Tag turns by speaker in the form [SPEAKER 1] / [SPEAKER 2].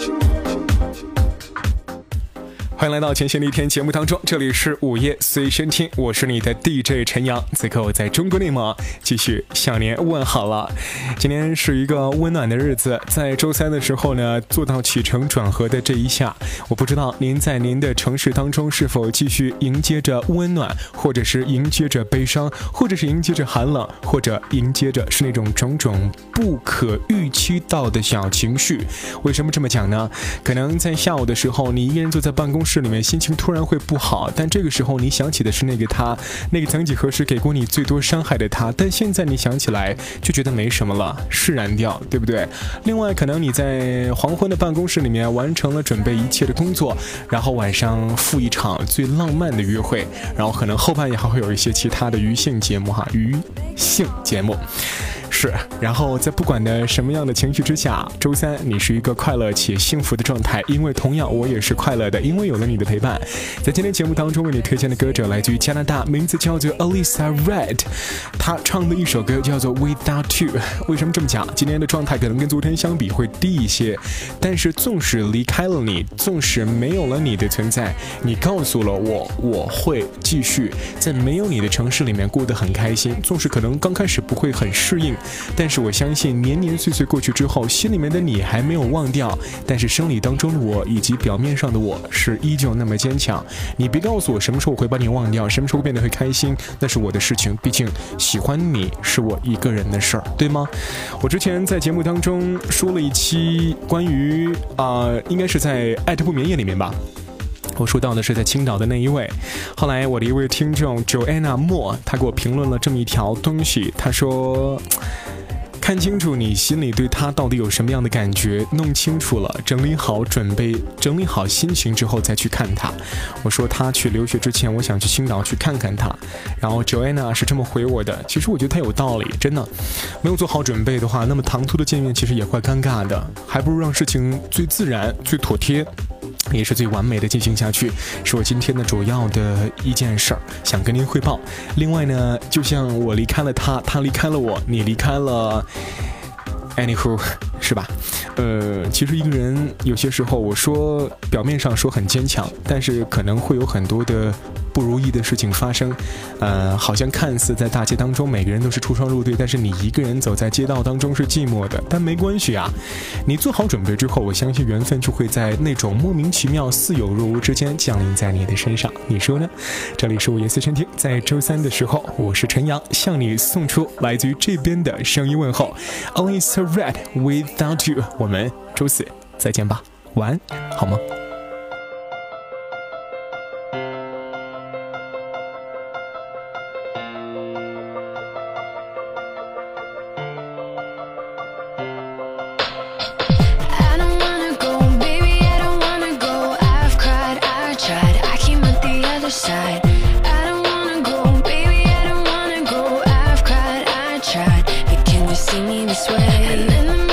[SPEAKER 1] you. 欢迎来到前线的一天节目当中，这里是午夜随身听，我是你的 DJ 陈阳，此刻我在中国内蒙继续向您问好了。今天是一个温暖的日子，在周三的时候呢，做到起承转合的这一下，我不知道您在您的城市当中是否继续迎接着温暖，或者是迎接着悲伤，或者是迎接着寒冷，或者迎接着是那种种种不可预期到的小情绪。为什么这么讲呢？可能在下午的时候，你一个人坐在办公室。这里面心情突然会不好，但这个时候你想起的是那个他，那个曾几何时给过你最多伤害的他，但现在你想起来就觉得没什么了，释然掉，对不对？另外，可能你在黄昏的办公室里面完成了准备一切的工作，然后晚上赴一场最浪漫的约会，然后可能后半夜还会有一些其他的余兴节目哈，余兴节目。是，然后在不管的什么样的情绪之下，周三你是一个快乐且幸福的状态，因为同样我也是快乐的，因为有了你的陪伴。在今天节目当中为你推荐的歌者来自于加拿大，名字叫做 Alisa Red，他唱的一首歌叫做 Without You。为什么这么讲？今天的状态可能跟昨天相比会低一些，但是纵使离开了你，纵使没有了你的存在，你告诉了我，我会继续在没有你的城市里面过得很开心。纵使可能刚开始不会很适应。但是我相信，年年岁岁过去之后，心里面的你还没有忘掉。但是生理当中的我以及表面上的我是依旧那么坚强。你别告诉我什么时候会把你忘掉，什么时候变得会开心，那是我的事情。毕竟喜欢你是我一个人的事儿，对吗？我之前在节目当中说了一期关于啊，应该是在爱特不眠夜里面吧。我说到的是在青岛的那一位，后来我的一位听众 Joanna 莫，他给我评论了这么一条东西，他说。看清楚你心里对他到底有什么样的感觉，弄清楚了，整理好准备，整理好心情之后再去看他。我说他去留学之前，我想去青岛去看看他。然后 Joanna 是这么回我的，其实我觉得他有道理，真的，没有做好准备的话，那么唐突的见面其实也怪尴尬的，还不如让事情最自然、最妥帖。也是最完美的进行下去，是我今天的主要的一件事儿，想跟您汇报。另外呢，就像我离开了他，他离开了我，你离开了，Anywho，是吧？呃，其实一个人有些时候，我说表面上说很坚强，但是可能会有很多的。不如意的事情发生，呃，好像看似在大街当中每个人都是出双入对，但是你一个人走在街道当中是寂寞的。但没关系啊，你做好准备之后，我相信缘分就会在那种莫名其妙、似有若无之间降临在你的身上。你说呢？这里是午夜思春听，在周三的时候，我是陈阳，向你送出来自于这边的声音问候。Only so red without you，我们周四再见吧，晚安，好吗
[SPEAKER 2] me this way?